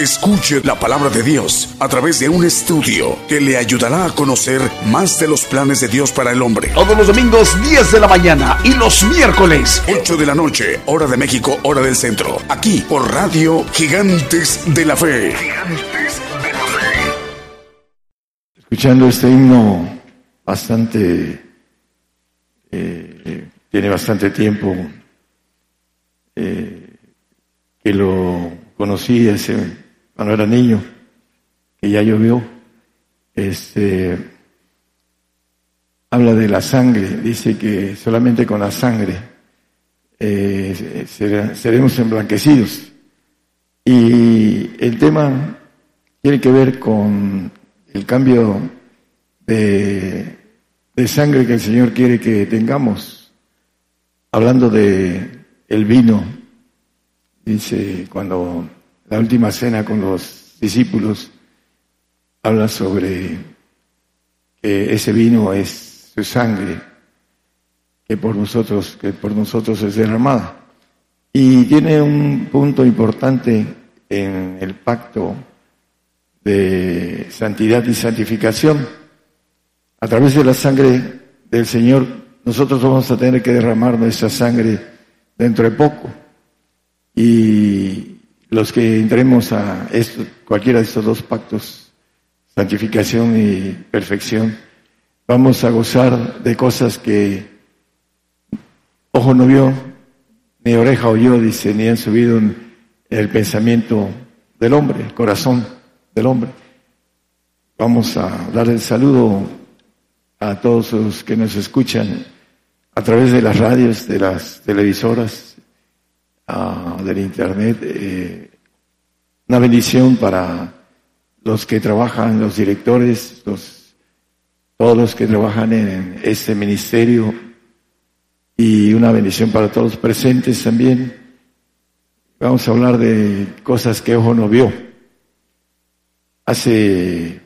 Escuche la palabra de Dios a través de un estudio que le ayudará a conocer más de los planes de Dios para el hombre. Todos los domingos 10 de la mañana y los miércoles 8 de la noche, hora de México, hora del centro. Aquí por Radio Gigantes de la Fe. Gigantes de la Fe. Escuchando este himno bastante, eh, tiene bastante tiempo eh, que lo conocí ese cuando era niño, que ya llovió, este, habla de la sangre, dice que solamente con la sangre eh, seremos emblanquecidos. Y el tema tiene que ver con el cambio de, de sangre que el Señor quiere que tengamos. Hablando de el vino, dice cuando la última cena con los discípulos habla sobre que ese vino es su sangre que por nosotros que por nosotros es derramada y tiene un punto importante en el pacto de santidad y santificación. A través de la sangre del Señor nosotros vamos a tener que derramar nuestra sangre dentro de poco. Y los que entremos a esto, cualquiera de estos dos pactos, santificación y perfección, vamos a gozar de cosas que ojo no vio, ni oreja oyó, dice, ni han subido el pensamiento del hombre, el corazón del hombre. Vamos a dar el saludo a todos los que nos escuchan a través de las radios, de las televisoras, del Internet, eh, una bendición para los que trabajan, los directores, los, todos los que trabajan en este ministerio y una bendición para todos los presentes también. Vamos a hablar de cosas que ojo no vio. Hace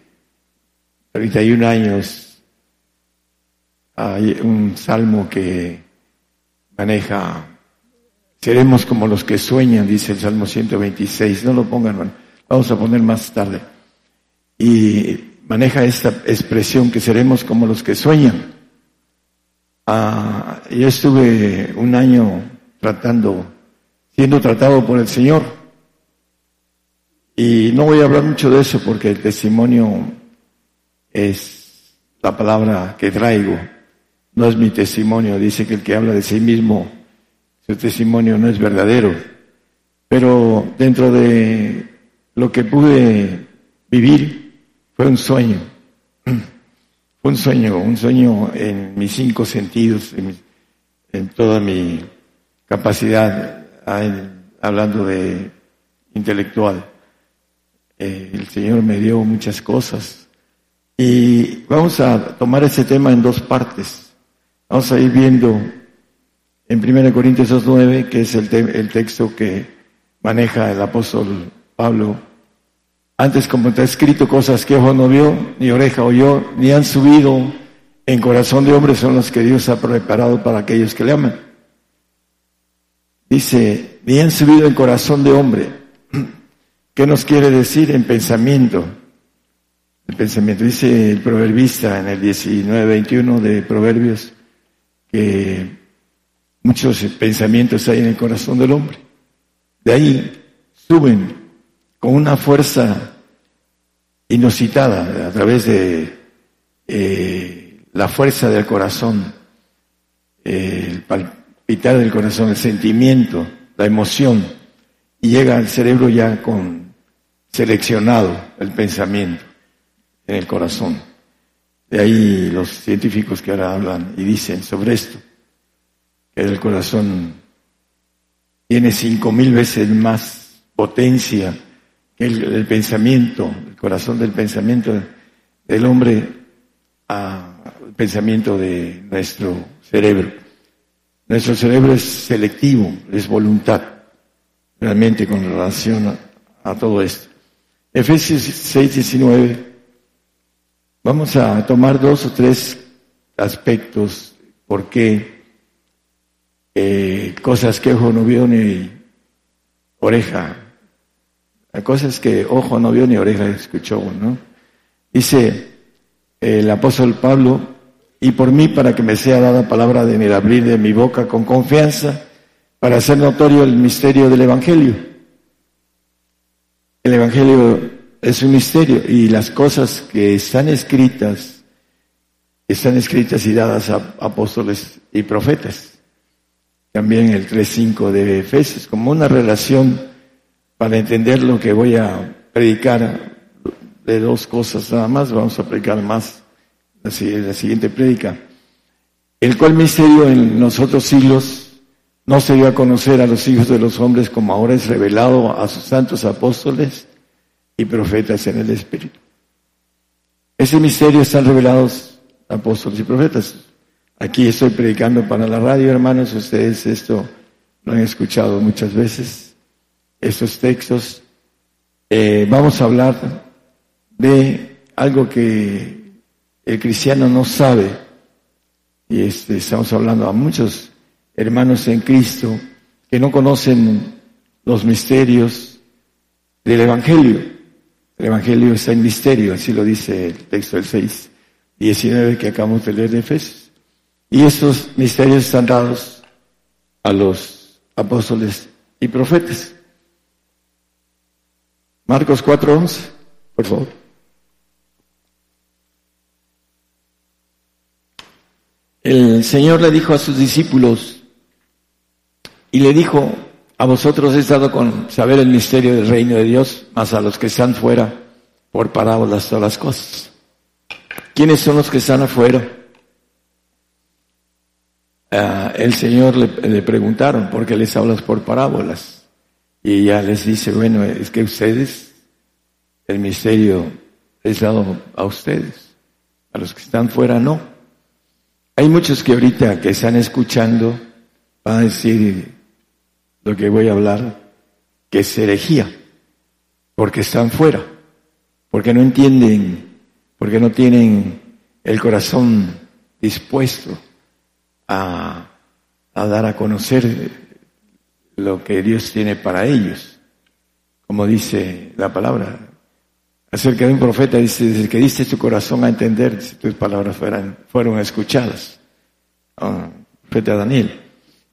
31 años hay un salmo que maneja Seremos como los que sueñan, dice el Salmo 126. No lo pongan, vamos a poner más tarde. Y maneja esta expresión que seremos como los que sueñan. Ah, yo estuve un año tratando, siendo tratado por el Señor. Y no voy a hablar mucho de eso porque el testimonio es la palabra que traigo. No es mi testimonio. Dice que el que habla de sí mismo su testimonio no es verdadero, pero dentro de lo que pude vivir fue un sueño, fue un sueño, un sueño en mis cinco sentidos, en, toda mi capacidad, hablando de intelectual. Eh, el Señor me dio muchas cosas y vamos a tomar ese tema en dos partes. Vamos a ir viendo en 1 Corintios 2.9, que es el, el texto que maneja el apóstol Pablo. Antes, como está escrito, cosas que ojo no vio, ni oreja oyó, ni han subido en corazón de hombre son los que Dios ha preparado para aquellos que le aman. Dice, ni han subido en corazón de hombre. ¿Qué nos quiere decir en pensamiento? El pensamiento. Dice el proverbista en el 19-21 de Proverbios que Muchos pensamientos hay en el corazón del hombre. De ahí suben con una fuerza inusitada a través de eh, la fuerza del corazón, el palpitar del corazón, el sentimiento, la emoción, y llega al cerebro ya con seleccionado el pensamiento en el corazón. De ahí los científicos que ahora hablan y dicen sobre esto el corazón tiene cinco mil veces más potencia que el, pensamiento, el corazón del pensamiento del hombre ah, pensamiento de nuestro cerebro. Nuestro cerebro es selectivo, es voluntad, realmente con relación a, todo esto. Efesios 6, 19. Vamos a tomar dos o tres aspectos, por qué eh, cosas que ojo no vio ni oreja, cosas que ojo no vio ni oreja escuchó, ¿no? Dice el apóstol Pablo, y por mí para que me sea dada palabra de el abrir de mi boca con confianza, para hacer notorio el misterio del Evangelio. El Evangelio es un misterio y las cosas que están escritas, están escritas y dadas a apóstoles y profetas. También el 3.5 de Efesios, como una relación para entender lo que voy a predicar de dos cosas nada más, vamos a predicar más la, la siguiente prédica. El cual misterio en los otros siglos no se dio a conocer a los hijos de los hombres como ahora es revelado a sus santos apóstoles y profetas en el Espíritu. Ese misterio están revelados apóstoles y profetas. Aquí estoy predicando para la radio, hermanos, ustedes esto lo han escuchado muchas veces, estos textos. Eh, vamos a hablar de algo que el cristiano no sabe. Y este, estamos hablando a muchos hermanos en Cristo que no conocen los misterios del Evangelio. El Evangelio está en misterio, así lo dice el texto del 6, 19 que acabamos de leer de Efesios. Y estos misterios están dados a los apóstoles y profetas. Marcos 4:11, por favor. el Señor le dijo a sus discípulos y le dijo, a vosotros he estado con saber el misterio del reino de Dios, más a los que están fuera, por parábolas todas las cosas. ¿Quiénes son los que están afuera? Ah, el Señor le, preguntaron, ¿por qué les hablas por parábolas? Y ya les dice, bueno, es que ustedes, el misterio es dado a ustedes, a los que están fuera no. Hay muchos que ahorita que están escuchando van a decir lo que voy a hablar, que es herejía, porque están fuera, porque no entienden, porque no tienen el corazón dispuesto a, dar a conocer lo que Dios tiene para ellos. Como dice la palabra, acerca de un profeta, dice, desde que diste tu corazón a entender, si tus palabras fueran, fueron escuchadas. Ah, profeta Daniel.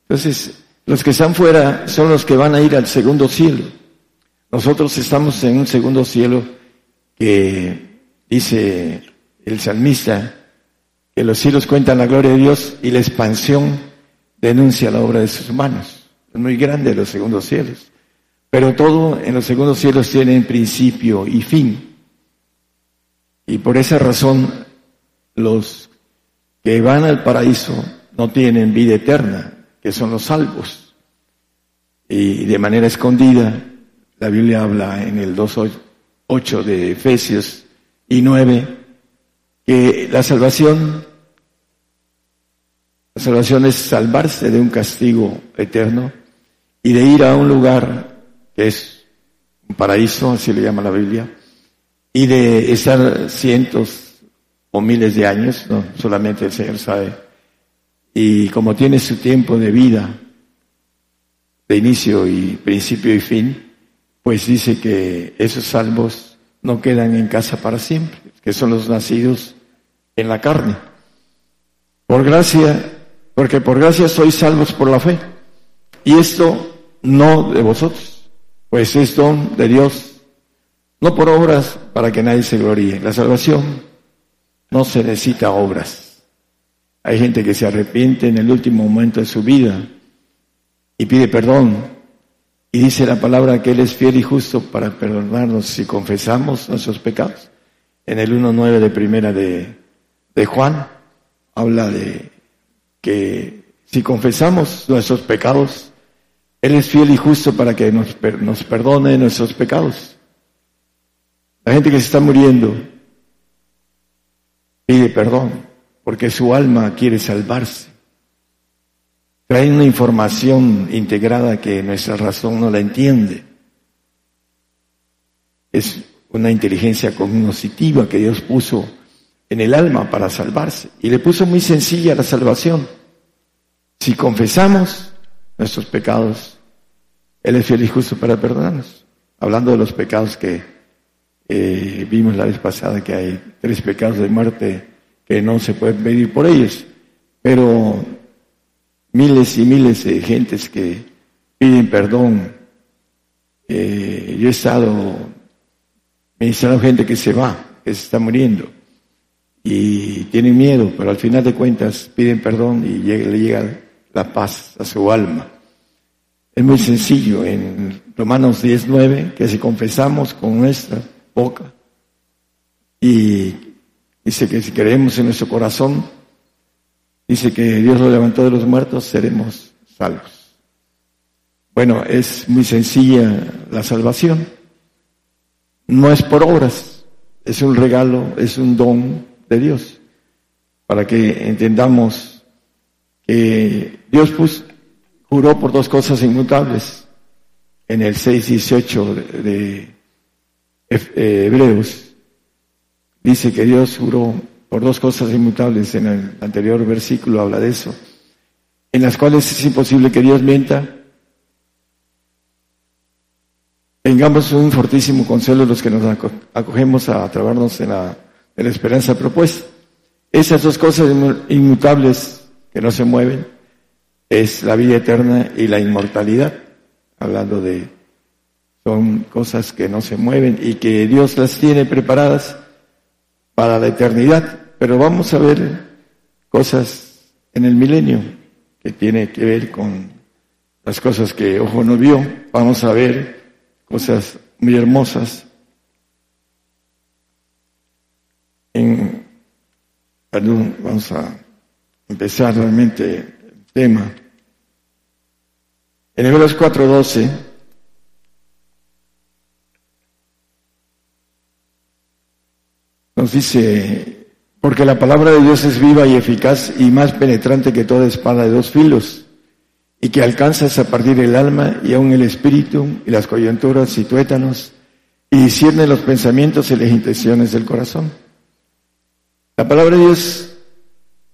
Entonces, los que están fuera son los que van a ir al segundo cielo. Nosotros estamos en un segundo cielo que dice el salmista que los cielos cuentan la gloria de Dios y la expansión denuncia la obra de sus manos. Es muy grande los segundos cielos. Pero todo en los segundos cielos tiene principio y fin. Y por esa razón los que van al paraíso no tienen vida eterna, que son los salvos. Y de manera escondida, la Biblia habla en el 2.8 de Efesios y 9, que la salvación, la salvación es salvarse de un castigo eterno y de ir a un lugar que es un paraíso, así le llama la Biblia, y de estar cientos o miles de años, no, solamente el Señor sabe. Y como tiene su tiempo de vida, de inicio y principio y fin, pues dice que esos salvos no quedan en casa para siempre, que son los nacidos en la carne. Por gracia, porque por gracia sois salvos por la fe. Y esto no de vosotros, pues es don de Dios no por obras para que nadie se gloríe. La salvación no se necesita obras. Hay gente que se arrepiente en el último momento de su vida y pide perdón. Y dice la palabra que Él es fiel y justo para perdonarnos si confesamos nuestros pecados. En el 1.9 de primera de, de Juan habla de que si confesamos nuestros pecados, Él es fiel y justo para que nos, nos perdone nuestros pecados la gente que se está muriendo pide perdón porque su alma quiere salvarse. Trae una información integrada que nuestra razón no la entiende. Es una inteligencia cognitiva que Dios puso en el alma para salvarse. Y le puso muy sencilla la salvación. Si confesamos nuestros pecados, Él es fiel y justo para perdonarnos. Hablando de los pecados que eh, vimos la vez pasada, que hay tres pecados de muerte que no se pueden medir por ellos. Pero miles y miles de gentes que piden perdón. Eh, yo he estado ministrando gente que se va, que se está muriendo y tienen miedo, pero al final de cuentas piden perdón y le llega la paz a su alma. Es muy sencillo en Romanos 19, que si confesamos con nuestra boca y dice que si creemos en nuestro corazón dice que Dios lo levantó de los muertos, seremos salvos. Bueno, es muy sencilla la salvación. No es por obras, es un regalo, es un don de Dios, para que entendamos que Dios juró por dos cosas inmutables. En el 6.18 de eh, Hebreos dice que Dios juró por dos cosas inmutables, en el anterior versículo habla de eso, en las cuales es imposible que Dios mienta. Tengamos un fortísimo consuelo los que nos acogemos a trabarnos en la, en la esperanza propuesta. Esas dos cosas inmutables que no se mueven es la vida eterna y la inmortalidad, hablando de, son cosas que no se mueven y que Dios las tiene preparadas para la eternidad. Pero vamos a ver cosas en el milenio que tiene que ver con las cosas que ojo no vio. Vamos a ver cosas muy hermosas. En, perdón, vamos a empezar realmente el tema. En Hebreos 4:12 nos dice porque la palabra de Dios es viva y eficaz y más penetrante que toda espada de dos filos, y que alcanzas a partir el alma y aún el espíritu y las coyunturas y tuétanos, y discierne los pensamientos y las intenciones del corazón. La palabra de Dios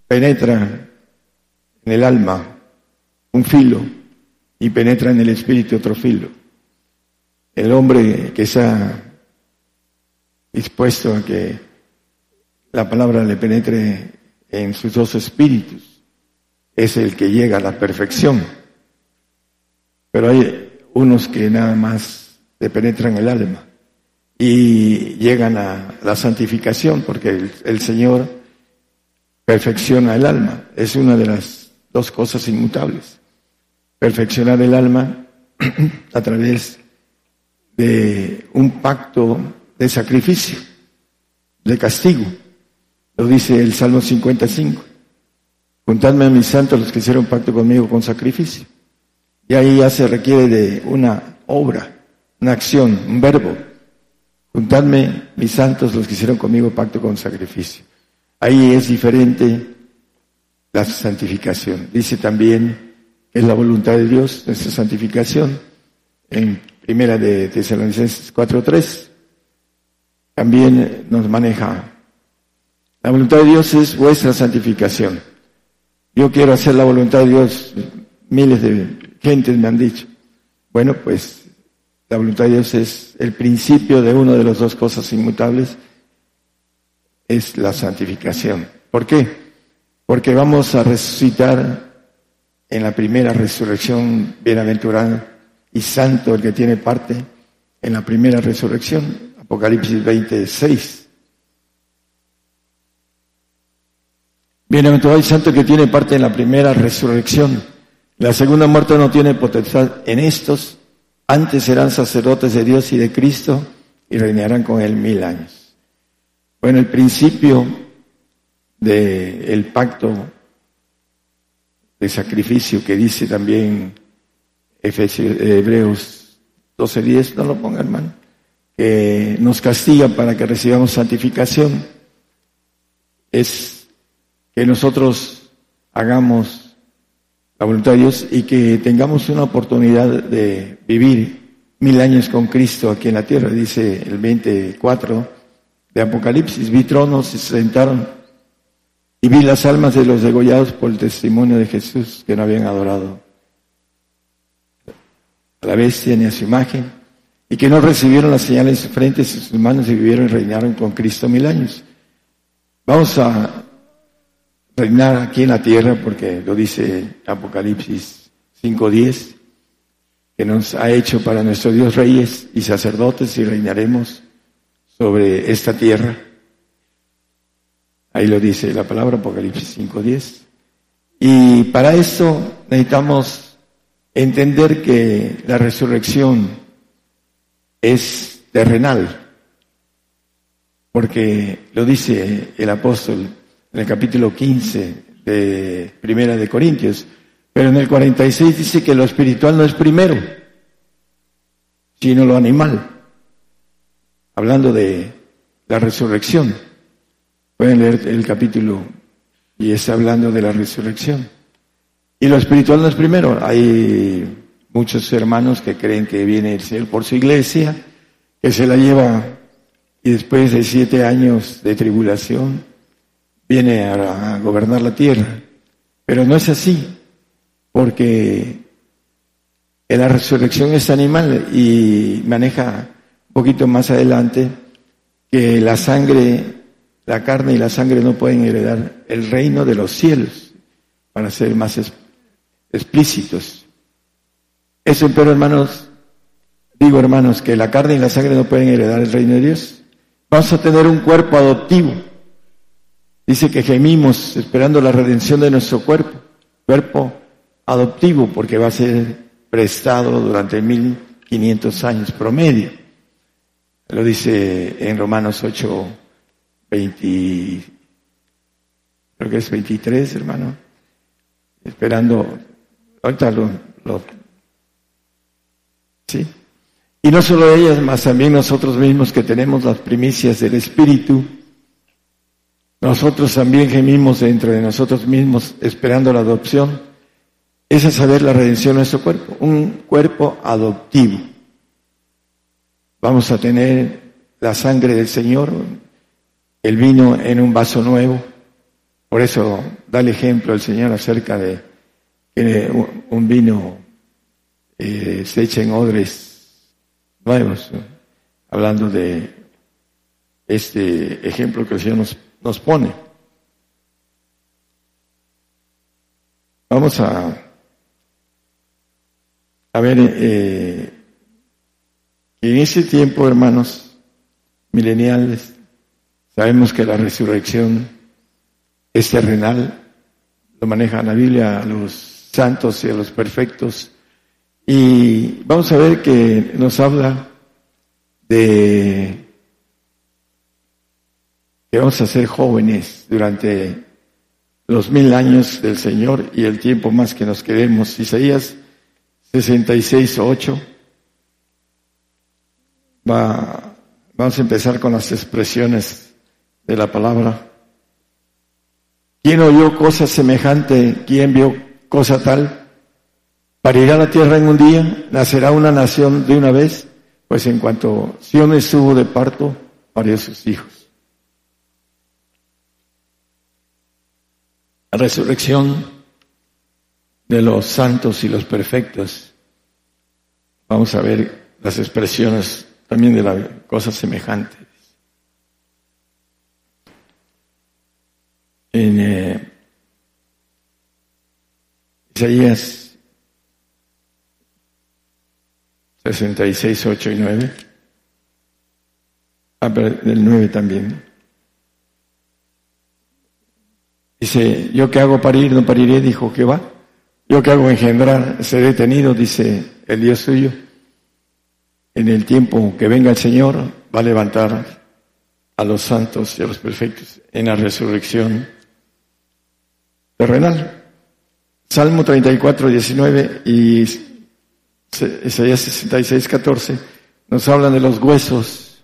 penetra en el alma un filo y penetra en el espíritu otro filo. El hombre que está dispuesto a que la palabra le penetre en sus dos espíritus, es el que llega a la perfección. Pero hay unos que nada más le penetran el alma y llegan a la santificación, porque el, Señor perfecciona el alma. Es una de las dos cosas inmutables. Perfeccionar el alma a través de un pacto de sacrificio, de castigo. Lo dice el Salmo 55. Juntadme a mis santos los que hicieron pacto conmigo con sacrificio. Y ahí ya se requiere de una obra, una acción, un verbo. Juntadme mis santos los que hicieron conmigo pacto con sacrificio. Ahí es diferente la santificación. Dice también es la voluntad de Dios nuestra santificación en primera de Tesalonicenses 4.3. También nos maneja la voluntad de Dios es vuestra santificación. Yo quiero hacer la voluntad de Dios. Miles de gentes me han dicho. Bueno, pues la voluntad de Dios es el principio de una de las dos cosas inmutables, es la santificación. ¿Por qué? Porque vamos a resucitar en la primera resurrección bienaventurada y santo el que tiene parte en la primera resurrección, Apocalipsis 26. Bienaventurado y santo que tiene parte en la primera resurrección. La segunda muerte no tiene potestad en estos. Antes serán sacerdotes de Dios y de Cristo y reinarán con él mil años. Bueno, el principio del pacto de sacrificio que dice también Hebreos 12.10, no lo ponga hermano, que nos castiga para que recibamos santificación, es que nosotros hagamos la voluntad de Dios y que tengamos una oportunidad de vivir mil años con Cristo aquí en la tierra, dice el 24 de Apocalipsis, vi tronos y se sentaron y vi las almas de los degollados por el testimonio de Jesús que no habían adorado a la bestia ni a su imagen y que no recibieron las señales en sus frentes y sus manos y vivieron y reinaron con Cristo mil años. Vamos a reinar aquí en la tierra porque lo dice Apocalipsis 5.10 que nos ha hecho para nuestro Dios reyes y sacerdotes y reinaremos sobre esta tierra. Ahí lo dice la palabra Apocalipsis 5.10. Y para eso necesitamos entender que la resurrección es terrenal, porque lo dice el apóstol en el capítulo 15 de Primera de Corintios, pero en el 46 dice que lo espiritual no es primero, sino lo animal, hablando de la resurrección. Pueden leer el capítulo y está hablando de la resurrección. Y lo espiritual no es primero. Hay muchos hermanos que creen que viene el Señor por su iglesia, que se la lleva y después de siete años de tribulación viene a, gobernar la tierra. Pero no es así, porque la resurrección es animal y maneja un poquito más adelante que la sangre, la carne y la sangre no pueden heredar el reino de los cielos, para ser más explícitos. Eso, pero hermanos, digo hermanos, que la carne y la sangre no pueden heredar el reino de Dios. Vamos a tener un cuerpo adoptivo. Dice que gemimos esperando la redención de nuestro cuerpo, cuerpo adoptivo, porque va a ser prestado durante 1500 años promedio. Lo dice en Romanos 8, 20, creo que es 23, hermano. Esperando, ahorita lo, ¿sí? Y no solo ellas, más también nosotros mismos que tenemos las primicias del Espíritu, nosotros también gemimos dentro de nosotros mismos esperando la adopción. Es a saber la redención de nuestro cuerpo, un cuerpo adoptivo. Vamos a tener la sangre del Señor, el vino en un vaso nuevo. Por eso da el ejemplo el Señor acerca de que un vino eh, se echa en odres nuevos, hablando de este ejemplo que el Señor nos nos pone. Vamos a, a ver, eh, en ese tiempo, hermanos mileniales, sabemos que la resurrección es terrenal, lo maneja la Biblia a los santos y a los perfectos, y vamos a ver que nos habla de que vamos a ser jóvenes durante los mil años del Señor y el tiempo más que nos queremos. Isaías 66, 8. Va, vamos a empezar con las expresiones de la palabra. ¿Quién oyó cosa semejante? ¿Quién vio cosa tal? ¿Parirá la tierra en un día? ¿Nacerá una nación de una vez? Pues en cuanto Sion estuvo de parto, parió sus hijos. la resurrección de los santos y los perfectos. Vamos a ver las expresiones también de las cosas semejantes. En eh, Isaías 66, 8 y 9. Ah, pero del 9 también. Dice, yo que hago parir, no pariré, dijo Jehová. Yo que hago engendrar, seré tenido, dice el Dios suyo. En el tiempo que venga el Señor, va a levantar a los santos y a los perfectos en la resurrección terrenal. Salmo 34, 19 y Isaías 66, 14 nos hablan de los huesos.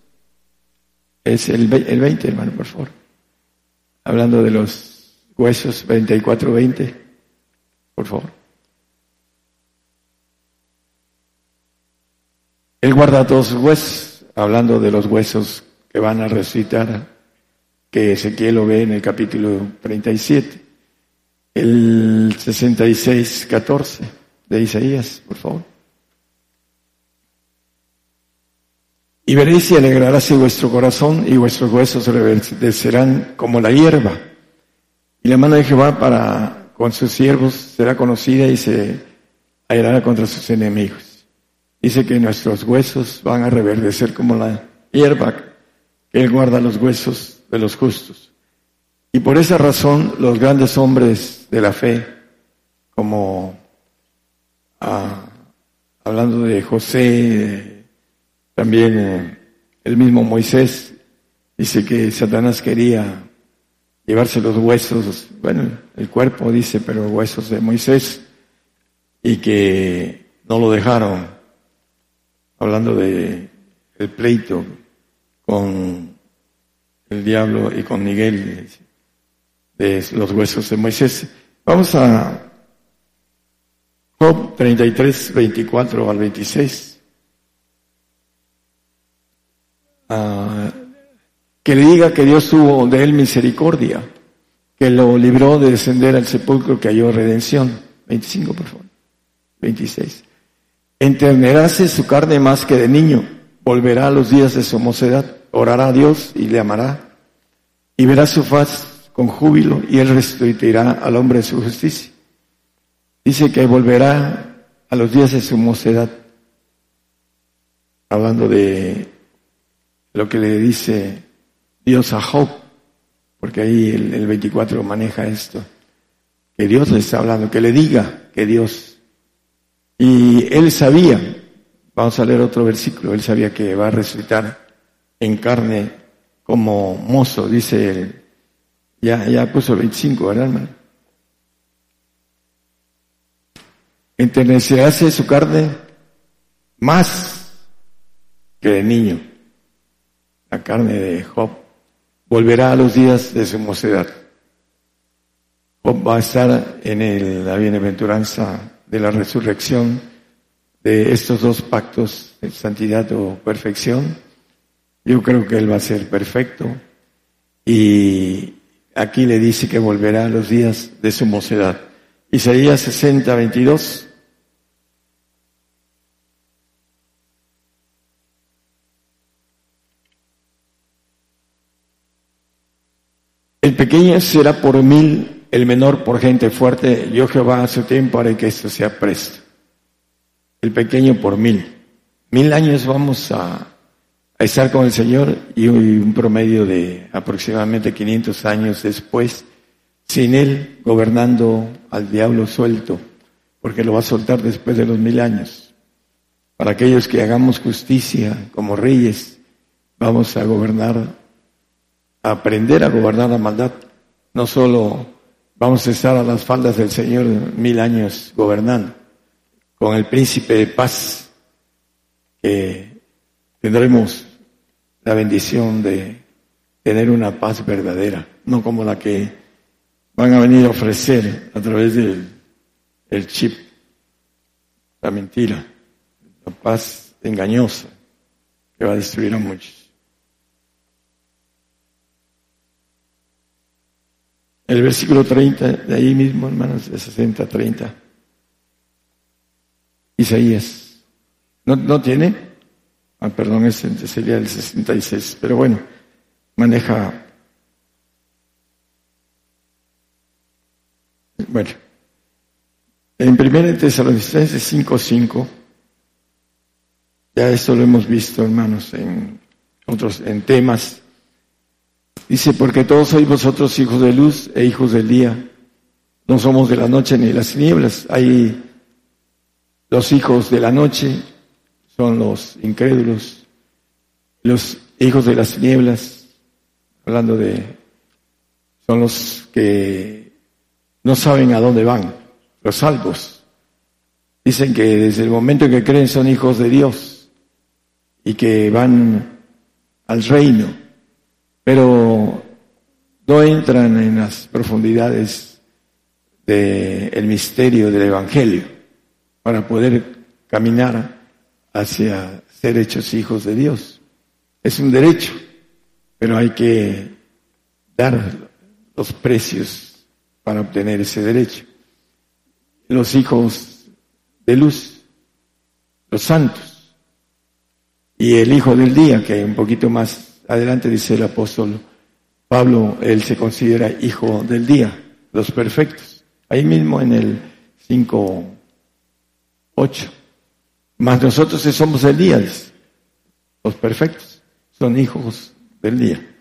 Es el, el 20, hermano, por favor. Hablando de los huesos 24-20, por favor. Él guarda todos sus huesos, hablando de los huesos que van a resucitar, que Ezequiel lo ve en el capítulo 37. El 66-14 de Isaías, por favor. Y veréis y alegraráse vuestro corazón y vuestros huesos reverdecerán como la hierba. Y la mano de Jehová para con sus siervos será conocida y se airará contra sus enemigos. Dice que nuestros huesos van a reverdecer como la hierba, que Él guarda los huesos de los justos. Y por esa razón los grandes hombres de la fe, como ah, hablando de José, también eh, el mismo Moisés dice que Satanás quería llevarse los huesos, bueno, el cuerpo dice, pero huesos de Moisés, y que no lo dejaron, hablando de el pleito con el diablo y con Miguel de los huesos de Moisés. Vamos a Job 33, 24 al 26. Que le diga que Dios tuvo de él misericordia, que lo libró de descender al sepulcro que halló redención. 25, por favor. 26. Enterneráse su carne más que de niño, volverá a los días de su mocedad, orará a Dios y le amará, y verá su faz con júbilo, y él restituirá al hombre su justicia. Dice que volverá a los días de su mocedad, hablando de lo que le dice Dios a Job, porque ahí el, 24 maneja esto, que Dios le está hablando, que le diga que Dios. Y él sabía, vamos a leer otro versículo, él sabía que va a resucitar en carne como mozo, dice él. Ya, ya puso el 25, ¿verdad, hermano? Enternecerase su carne más que de niño la carne de Job, volverá a los días de su mocedad. Va a estar en la bienaventuranza de la resurrección de estos dos pactos, de santidad o perfección. Yo creo que él va a ser perfecto. Y aquí le dice que volverá a los días de su mocedad. Isaías 60, 22. El pequeño será por mil, el menor por gente fuerte. Yo Jehová a su tiempo haré que esto sea presto. El pequeño por mil. Mil años vamos a, estar con el Señor y un promedio de aproximadamente 500 años después, sin Él gobernando al diablo suelto, porque lo va a soltar después de los mil años. Para aquellos que hagamos justicia como reyes, vamos a gobernar aprender a gobernar la maldad. No solo vamos a estar a las faldas del Señor mil años gobernando, con el príncipe de paz, que tendremos la bendición de tener una paz verdadera, no como la que van a venir a ofrecer a través del el chip, la mentira, la paz engañosa que va a destruir a muchos. El versículo 30, de ahí mismo, hermanos, de 60, 30. Isaías. ¿No, no tiene? Ah, perdón, ese sería el 66. Pero bueno, maneja. Bueno. En 1 Tesalonicenses 5, 5. Ya esto lo hemos visto, hermanos, en otros, en temas Dice, porque todos sois vosotros hijos de luz e hijos del día. No somos de la noche ni de las tinieblas. Hay los hijos de la noche, son los incrédulos. Los hijos de las tinieblas, hablando de, son los que no saben a dónde van, los salvos. Dicen que desde el momento en que creen son hijos de Dios y que van al reino pero no entran en las profundidades del misterio del Evangelio para poder caminar hacia ser hechos hijos de Dios. Es un derecho, pero hay que dar los precios para obtener ese derecho. Los hijos de luz, los santos, y el hijo del día, que un poquito más adelante dice el apóstol Pablo, él se considera hijo del día, los perfectos. Ahí mismo en el 5, 8. Más nosotros somos el día, los perfectos, son hijos del día.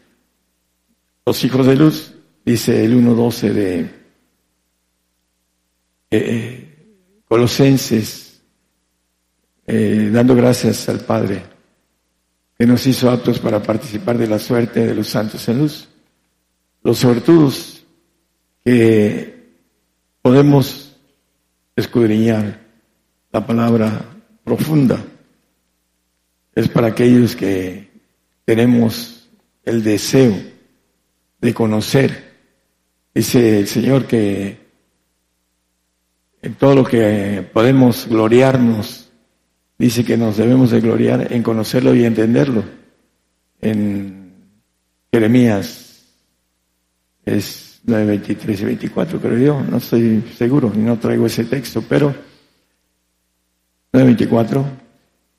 Los hijos de luz, dice el 1.12 de eh, eh, Colosenses, eh, dando gracias al Padre que nos hizo aptos para participar de la suerte de los santos en luz. Los sortudos que podemos escudriñar la palabra profunda es para aquellos que tenemos el deseo de conocer. Dice el Señor que en todo lo que podemos gloriarnos, dice que nos debemos de gloriar en conocerlo y entenderlo. En Jeremías es 9, 23 y 24, creo yo, no estoy seguro y no traigo ese texto, pero 9.24,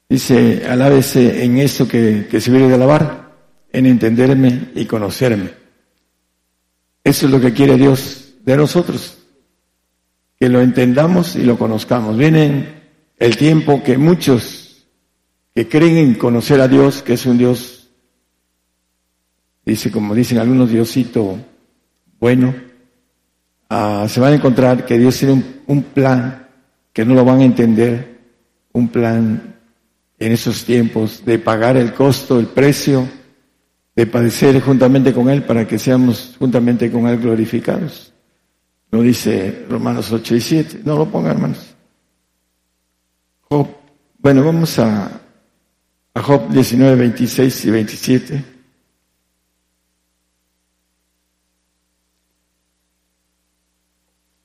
dice, alábese en esto que, se viene de alabar, en entenderme y conocerme. Eso es lo que quiere Dios de nosotros, que lo entendamos y lo conozcamos. Viene el tiempo que muchos que creen en conocer a Dios, que es un Dios, dice como dicen algunos, Diosito bueno, ah, se van a encontrar que Dios tiene un, un plan que no lo van a entender un plan en esos tiempos de pagar el costo, el precio, de padecer juntamente con Él para que seamos juntamente con Él glorificados. No dice Romanos 8 y 7. No lo pongan, hermanos. Bueno, vamos a, a Job 19, 26 y 27.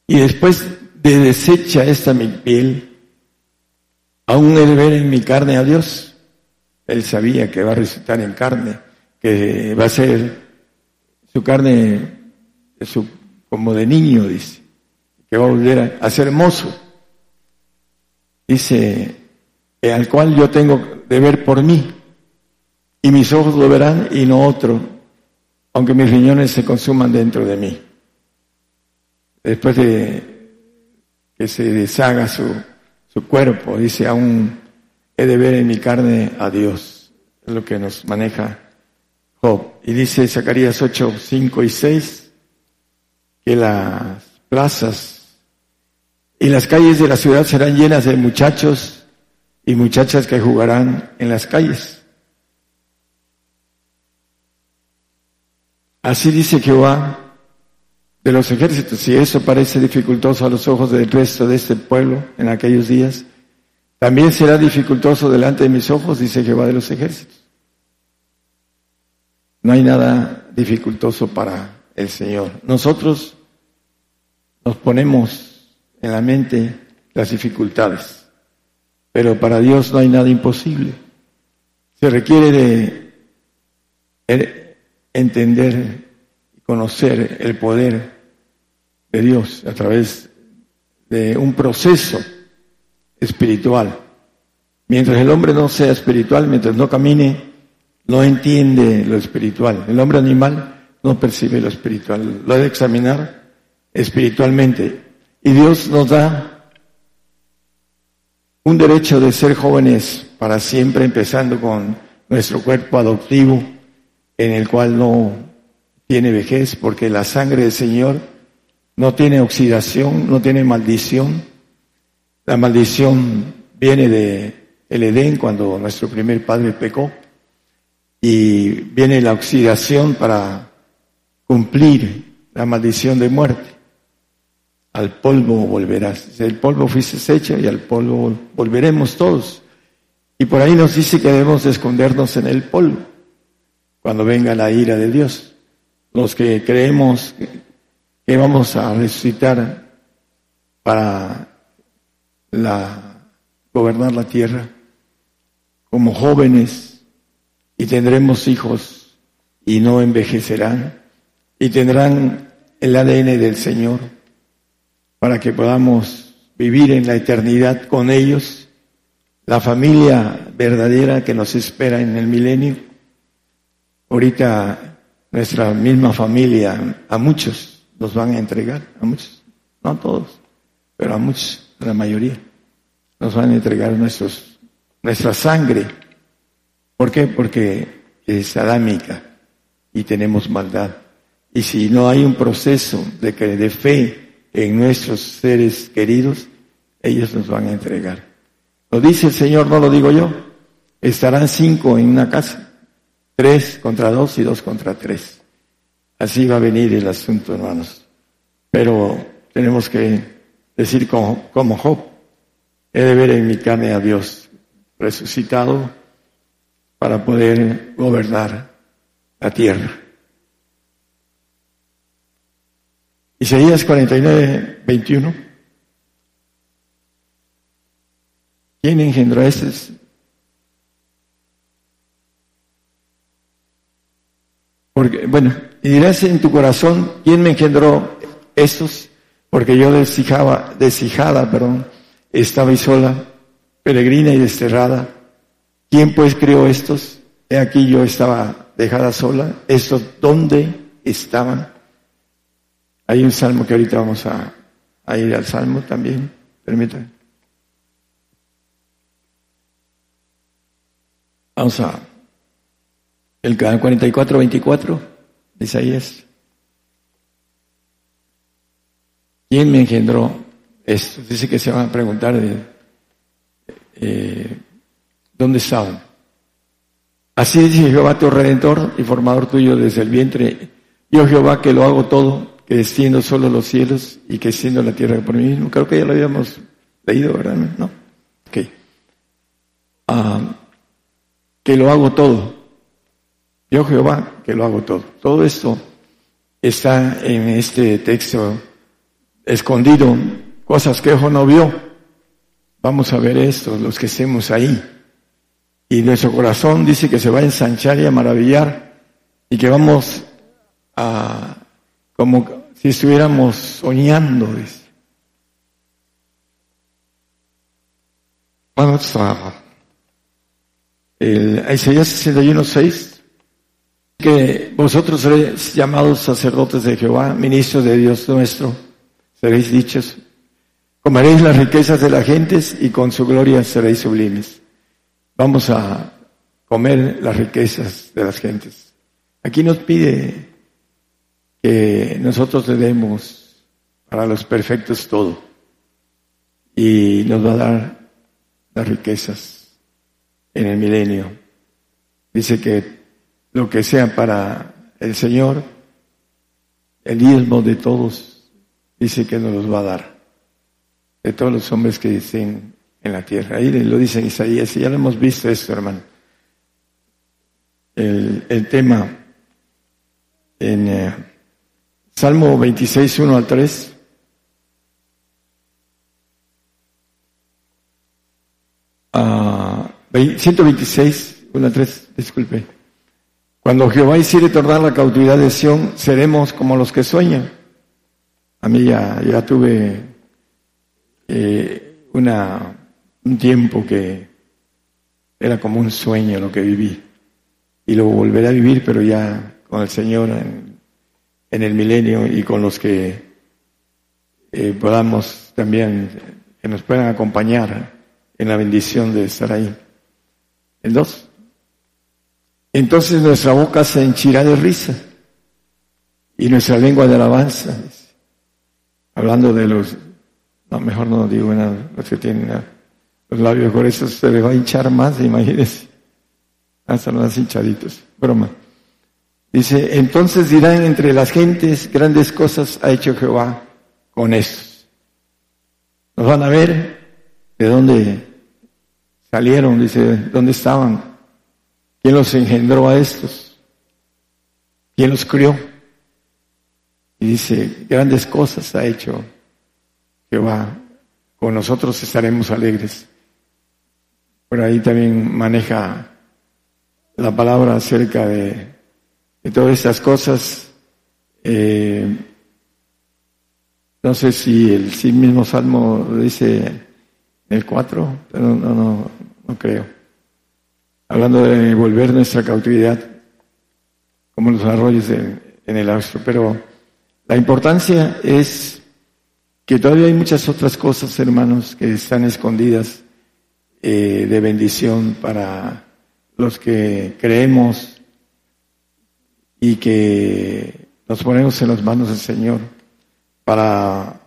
Y después de deshecha esta mi piel, Aún el ver en mi carne a Dios, él sabía que va a resucitar en carne, que va a ser su carne su, como de niño, dice, que va a volver a, ser hermoso. Dice, al cual yo tengo de ver por mí, y mis ojos lo verán y no otro, aunque mis riñones se consuman dentro de mí. Después de que se deshaga su su cuerpo. Dice, aún he de ver en mi carne a Dios. Es lo que nos maneja Job. Y dice Zacarías 8, 5 y 6, que las plazas y las calles de la ciudad serán llenas de muchachos y muchachas que jugarán en las calles. Así dice Jehová, de los ejércitos. Si eso parece dificultoso a los ojos del resto de este pueblo en aquellos días, también será dificultoso delante de mis ojos, dice Jehová de los ejércitos. No hay nada dificultoso para el Señor. Nosotros nos ponemos en la mente las dificultades, pero para Dios no hay nada imposible. Se requiere de entender conocer el poder de Dios a través de un proceso espiritual. Mientras el hombre no sea espiritual, mientras no camine, no entiende lo espiritual. El hombre animal no percibe lo espiritual. Lo ha de examinar espiritualmente. Y Dios nos da un derecho de ser jóvenes para siempre, empezando con nuestro cuerpo adoptivo, en el cual no tiene vejez, porque la sangre del Señor no tiene oxidación, no tiene maldición. La maldición viene de el Edén cuando nuestro primer padre pecó y viene la oxidación para cumplir la maldición de muerte. Al polvo volverás. El polvo fuiste hecho y al polvo volveremos todos. Y por ahí nos dice que debemos escondernos en el polvo cuando venga la ira de Dios. los que creemos que vamos a resucitar para la, gobernar la tierra como jóvenes y tendremos hijos y no envejecerán y tendrán el ADN del Señor para que podamos vivir en la eternidad con ellos, la familia verdadera que nos espera en el milenio. Ahorita nuestra misma familia, a muchos nos van a entregar, a muchos, no a todos, pero a muchos, a la mayoría, nos van a entregar nuestros, nuestra sangre. ¿Por qué? Porque es adámica y tenemos maldad. Y si no hay un proceso de, de fe en nuestros seres queridos, ellos nos van a entregar. Lo dice el Señor, no lo digo yo. Estarán cinco en una casa Tres contra dos y dos contra tres. Así va a venir el asunto, hermanos. Pero tenemos que decir como, Job, he de ver en mi carne a Dios resucitado para poder gobernar la tierra. Isaías 49, 21. ¿Quién engendró a este? Porque, bueno, y dirás en tu corazón, ¿quién me engendró estos? Porque yo deshijaba, deshijada, perdón, estaba y sola, peregrina y desterrada. ¿Quién pues creó estos? He aquí yo estaba dejada sola. ¿Estos dónde estaban? Hay un salmo que ahorita vamos a, ir al salmo también. Permítanme. Vamos a el 44, 24 de Isaías. ¿Quién me engendró esto? Dice que se van a preguntar de, eh, dónde estaban. Así dice Jehová tu redentor y formador tuyo desde el vientre. Yo Jehová que lo hago todo, que desciendo solo los cielos y que desciendo la tierra por mí mismo. Creo que ya lo habíamos leído, ¿verdad? ¿No? Ok. Ah, que lo hago todo. Yo Jehová que lo hago todo. Todo esto está en este texto escondido, cosas que ojo no vio. Vamos a ver esto, los que estemos ahí. Y nuestro corazón dice que se va a ensanchar y a maravillar y que vamos a, como si estuviéramos soñando. Dice. Vamos a el Isaías 61, 6 que vosotros seréis llamados sacerdotes de Jehová, ministros de Dios nuestro, seréis dichos, comeréis las riquezas de las gentes y con su gloria seréis sublimes. Vamos a comer las riquezas de las gentes. Aquí nos pide que nosotros le demos para los perfectos todo y nos va a dar las riquezas en el milenio. Dice que lo que sea para el Señor, el diezmo de todos, dice que nos los va a dar, de todos los hombres que estén en la tierra. Ahí lo dice Isaías, y ya lo hemos visto esto, hermano. El, el tema en eh, Salmo 26, 1 al 3. Uh, 126, 1 al 3, disculpe. Cuando Jehová hiciere tornar la cautividad de Sión, seremos como los que sueñan. A mí ya, ya tuve eh, una, un tiempo que era como un sueño lo que viví. Y lo volveré a vivir, pero ya con el Señor en, el milenio y con los que eh, podamos también, que nos puedan acompañar en la bendición de estar ahí. El dos. Entonces nuestra boca se henchirá de risa y nuestra lengua de alabanza. Hablando de los, no, mejor no digo nada, los que tienen los labios gruesos se les va a hinchar más, imagínense. Hasta los hinchaditos, broma. Dice, entonces dirán entre las gentes, grandes cosas ha hecho Jehová con estos. Nos van a ver de dónde salieron, dice, dónde estaban, ¿Quién los engendró a estos? ¿Quién los crió? Y dice, grandes cosas ha hecho Jehová, con nosotros estaremos alegres. Por ahí también maneja la palabra acerca de, todas estas cosas. Eh, no sé si el sí mismo Salmo lo dice en el 4, pero no, no, no creo. Hablando de volver nuestra cautividad como los arroyos en el astro. Pero la importancia es que todavía hay muchas otras cosas, hermanos, que están escondidas eh, de bendición para los que creemos y que nos ponemos en las manos del Señor para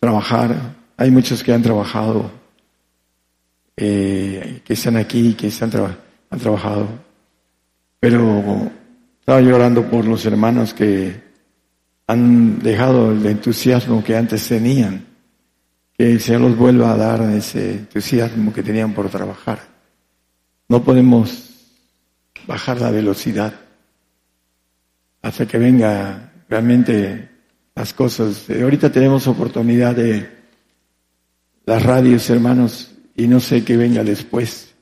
trabajar. Hay muchos que han trabajado, eh, que están aquí, que están han trabajado, pero estaba llorando por los hermanos que han dejado el entusiasmo que antes tenían que el Señor los vuelva a dar ese entusiasmo que tenían por trabajar. No podemos bajar la velocidad hasta que venga realmente las cosas. Ahorita tenemos oportunidad de las radios, hermanos, y no sé qué venga después.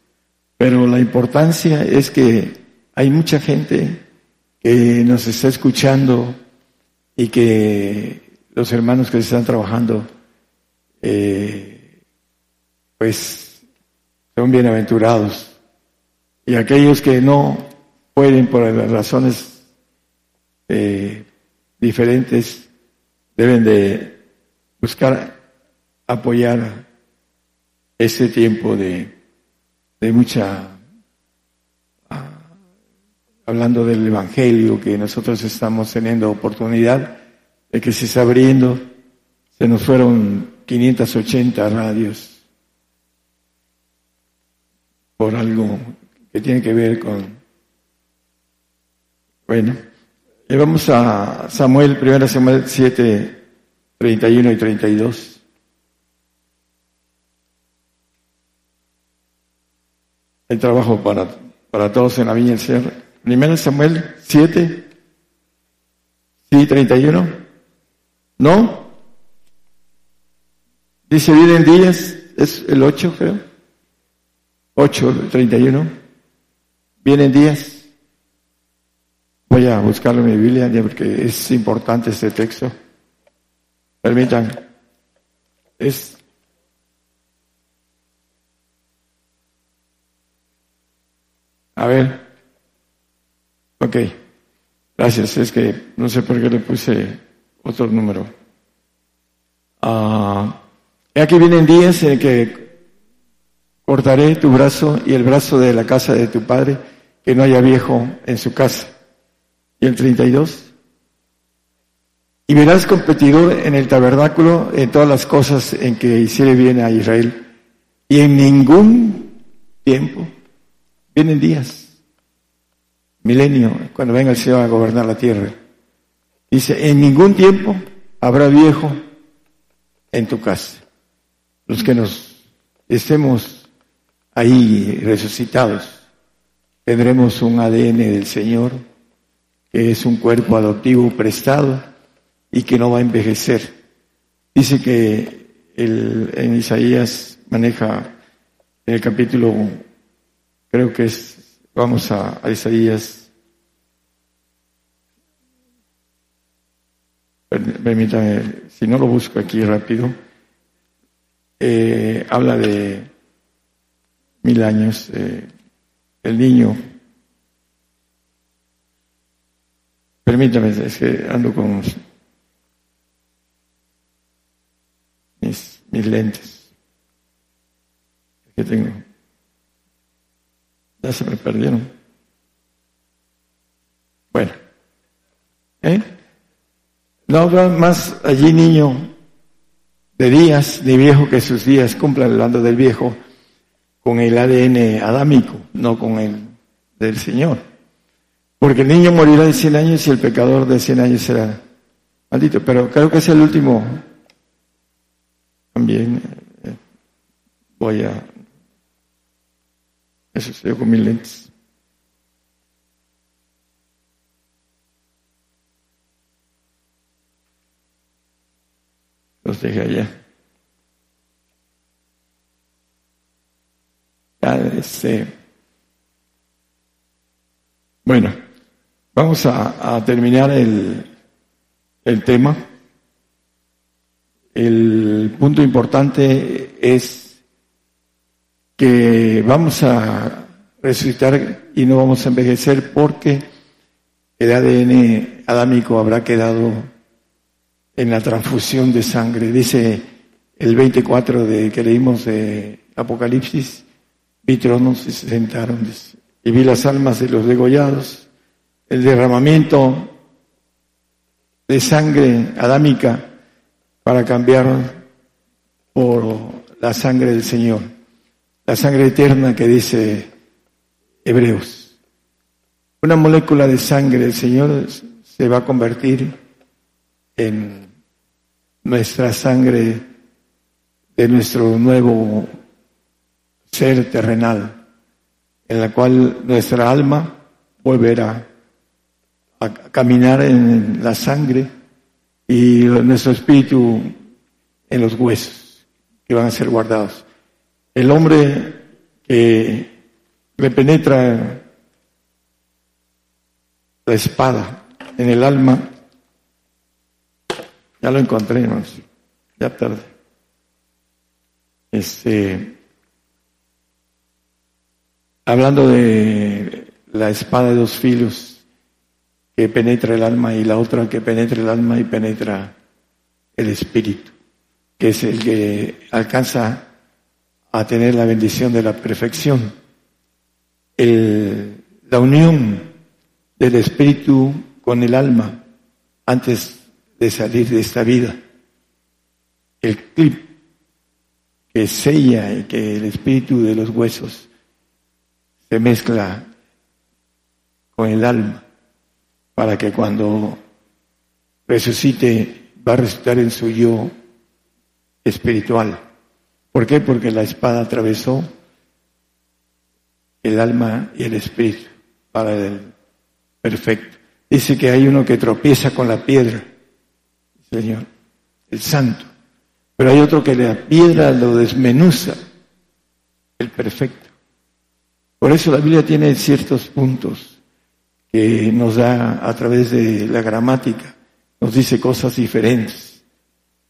Pero la importancia es que hay mucha gente que nos está escuchando y que los hermanos que están trabajando eh, pues son bienaventurados. Y aquellos que no pueden por razones eh, diferentes deben de buscar apoyar ese tiempo de, de mucha ah, hablando del Evangelio, que nosotros estamos teniendo oportunidad de que se está abriendo, se nos fueron 580 radios por algo que tiene que ver con... Bueno, y vamos a Samuel, 1 Samuel 7, 31 y 32. Hay trabajo para, para todos en la viña del Señor. 1 Samuel 7, sí, 31. ¿No? Dice, vienen días, es el 8 creo, 8, 31. Vienen días. Voy a buscarlo en mi Biblia porque es importante este texto. Permitan. Es A ver. Ok. Gracias. Es que no sé por qué le puse otro número. Ah. He aquí vienen días en que cortaré tu brazo y el brazo de la casa de tu padre, que no haya viejo en su casa. Y el 32. Y verás competidor en el tabernáculo en todas las cosas en que hiciere bien a Israel. Y en ningún tiempo vienen días, milenio, cuando venga el Señor a gobernar la tierra. Dice, en ningún tiempo habrá viejo en tu casa los que nos estemos ahí resucitados, tendremos un ADN del Señor, es un cuerpo adoptivo prestado y que no va a envejecer. Dice que el, en Isaías maneja en el capítulo, creo que es, vamos a, Isaías, permítame, si no lo busco aquí rápido, eh, habla de mil años, eh, el niño. Permítame, es que ando con mis, mis lentes que tengo. Ya se me perdieron. Bueno. ¿Eh? No más allí niño de días, de viejo que sus días cumplan, hablando del viejo, con el ADN adámico, no con el del Señor. Porque el niño morirá de 100 años y el pecador de 100 años será maldito. Pero creo que es el último. También eh, voy a... Eso estoy con mis lentes. – los dejé allá. Este, bueno, vamos a, terminar el, tema. El punto importante es que vamos a resucitar y no vamos a envejecer porque el ADN adámico habrá quedado en la transfusión de sangre. Dice el 24 de que leímos de Apocalipsis, vi tronos y se sentaron y vi las almas de los degollados, el derramamiento de sangre adámica para cambiar por la sangre del Señor, la sangre eterna que dice Hebreos. Una molécula de sangre del Señor se va a convertir en nuestra sangre de nuestro nuevo ser terrenal, en la cual nuestra alma volverá a caminar en la sangre y nuestro espíritu en los huesos que van a ser guardados. El hombre que le penetra la espada en el alma, ya lo encontré, ya tarde. Este, hablando de la espada de dos filos que penetra el alma y la otra que penetra el alma y penetra el espíritu, que es el que alcanza a tener la bendición de la perfección. la unión del espíritu con el alma antes de salir de esta vida. El clip que sella y que el espíritu de los huesos se mezcla con el alma para que cuando resucite va a resucitar en su yo espiritual. ¿Por qué? Porque la espada atravesó el alma y el espíritu para el perfecto. Dice que hay uno que tropieza con la piedra, Señor, el santo. Pero hay otro que la piedra lo desmenuza, el perfecto. Por eso la Biblia tiene ciertos puntos que nos da a través de la gramática, nos dice cosas diferentes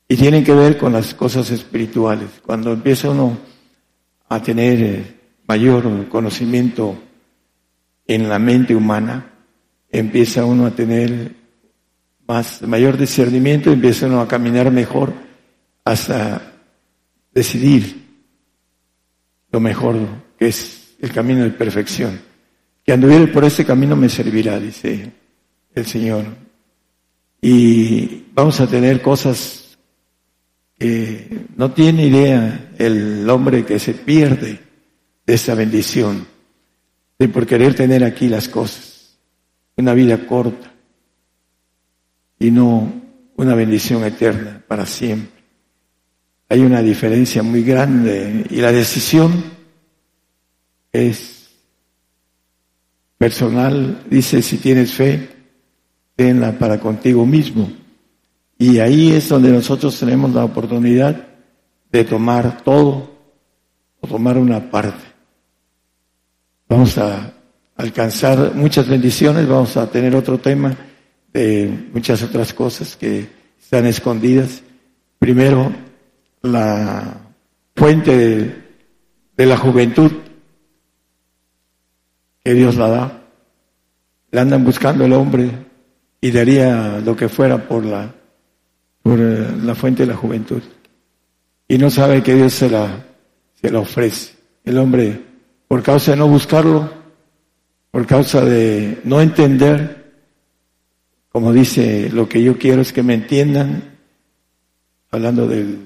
y tienen que ver con las cosas espirituales. Cuando empieza uno a tener eh, mayor conocimiento en la mente humana, empieza uno a tener más, mayor discernimiento, empieza uno a caminar mejor hasta decidir lo mejor que es el camino de perfección. Que anduviere por ese camino me servirá, dice el Señor. Y vamos a tener cosas que no tiene idea el hombre que se pierde de esa bendición, de por querer tener aquí las cosas, una vida corta y no una bendición eterna para siempre. Hay una diferencia muy grande y la decisión es personal, dice, si tienes fe, tenla para contigo mismo. Y ahí es donde nosotros tenemos la oportunidad de tomar todo o tomar una parte. Vamos a alcanzar muchas bendiciones, vamos a tener otro tema de muchas otras cosas que están escondidas. Primero, la fuente de, de la juventud que Dios la da. Le andan buscando el hombre y daría lo que fuera por la, por eh, la fuente de la juventud. Y no sabe que Dios se la, se la ofrece. El hombre, por causa de no buscarlo, por causa de no entender, como dice, lo que yo quiero es que me entiendan, hablando de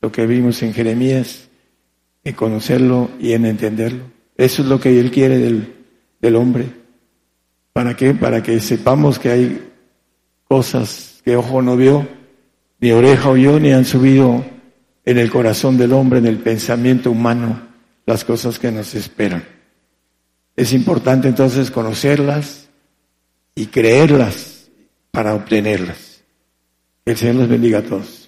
lo que vimos en Jeremías, en conocerlo y en entenderlo. Eso es lo que Él quiere del, hombre. ¿Para qué? Para que sepamos que hay cosas que ojo no vio, ni oreja oyó, ni han subido en el corazón del hombre, en el pensamiento humano, las cosas que nos esperan. Es importante entonces conocerlas y creerlas para obtenerlas. Que el Señor los bendiga a todos.